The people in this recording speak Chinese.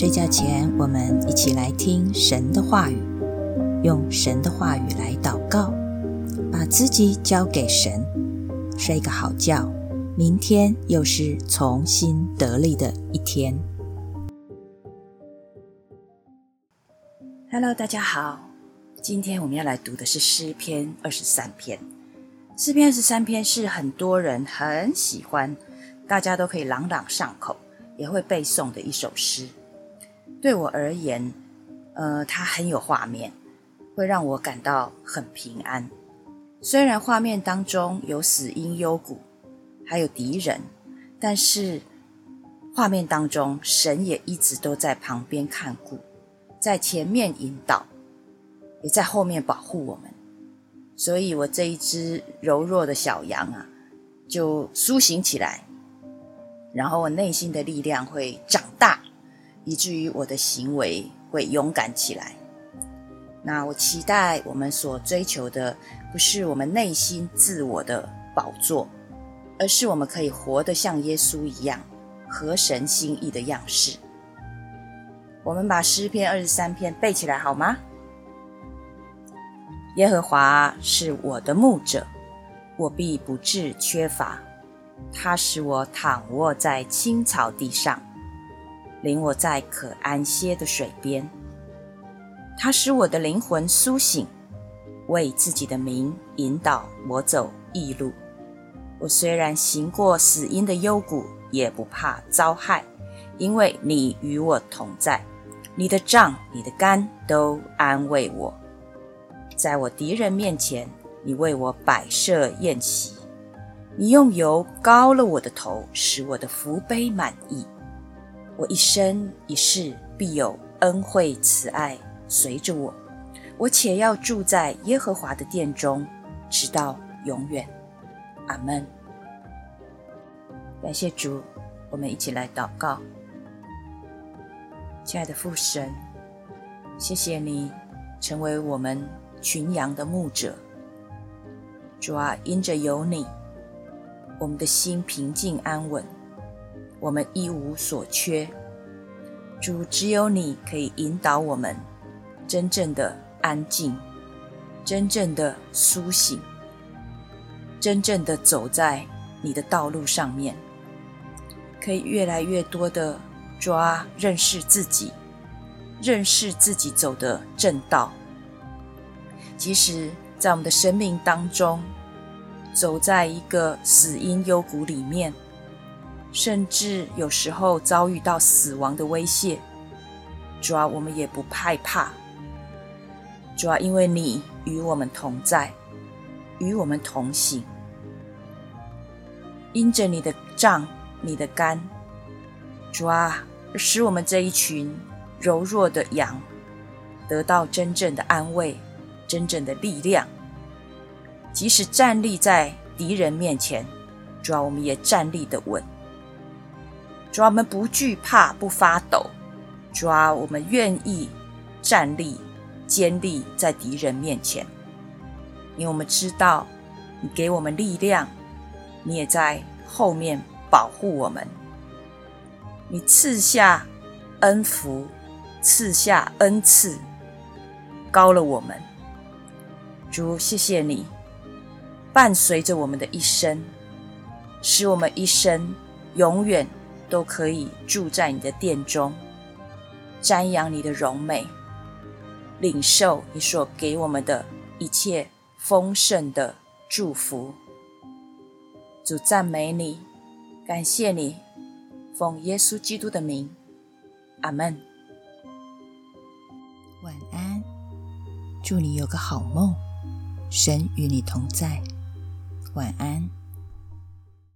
睡觉前，我们一起来听神的话语，用神的话语来祷告，把自己交给神，睡个好觉。明天又是重新得力的一天。Hello，大家好，今天我们要来读的是诗篇二十三篇。诗篇二十三篇是很多人很喜欢，大家都可以朗朗上口，也会背诵的一首诗。对我而言，呃，它很有画面，会让我感到很平安。虽然画面当中有死因幽谷，还有敌人，但是画面当中神也一直都在旁边看顾，在前面引导，也在后面保护我们。所以我这一只柔弱的小羊啊，就苏醒起来，然后我内心的力量会长大。以至于我的行为会勇敢起来。那我期待我们所追求的，不是我们内心自我的宝座，而是我们可以活得像耶稣一样，合神心意的样式。我们把诗篇二十三篇背起来好吗？耶和华是我的牧者，我必不致缺乏。他使我躺卧在青草地上。领我在可安歇的水边，他使我的灵魂苏醒，为自己的名引导我走义路。我虽然行过死荫的幽谷，也不怕遭害，因为你与我同在。你的杖、你的竿都安慰我。在我敌人面前，你为我摆设宴席，你用油膏了我的头，使我的福杯满溢。我一生一世必有恩惠慈爱随着我，我且要住在耶和华的殿中，直到永远。阿门。感谢主，我们一起来祷告。亲爱的父神，谢谢你成为我们群羊的牧者。主啊，因着有你，我们的心平静安稳。我们一无所缺，主只有你可以引导我们真正的安静，真正的苏醒，真正的走在你的道路上面，可以越来越多的抓认识自己，认识自己走的正道。即使在我们的生命当中，走在一个死因幽谷里面。甚至有时候遭遇到死亡的威胁，主啊，我们也不害怕。主啊，因为你与我们同在，与我们同行，因着你的杖、你的肝，主啊，使我们这一群柔弱的羊得到真正的安慰、真正的力量。即使站立在敌人面前，主啊，我们也站立的稳。主啊，我们不惧怕，不发抖。主啊，我们愿意站立坚立在敌人面前，因为我们知道你给我们力量，你也在后面保护我们。你赐下恩福，赐下恩赐，高了我们。主，谢谢你伴随着我们的一生，使我们一生永远。都可以住在你的殿中，瞻仰你的荣美，领受你所给我们的一切丰盛的祝福。主赞美你，感谢你，奉耶稣基督的名，阿门。晚安，祝你有个好梦，神与你同在。晚安。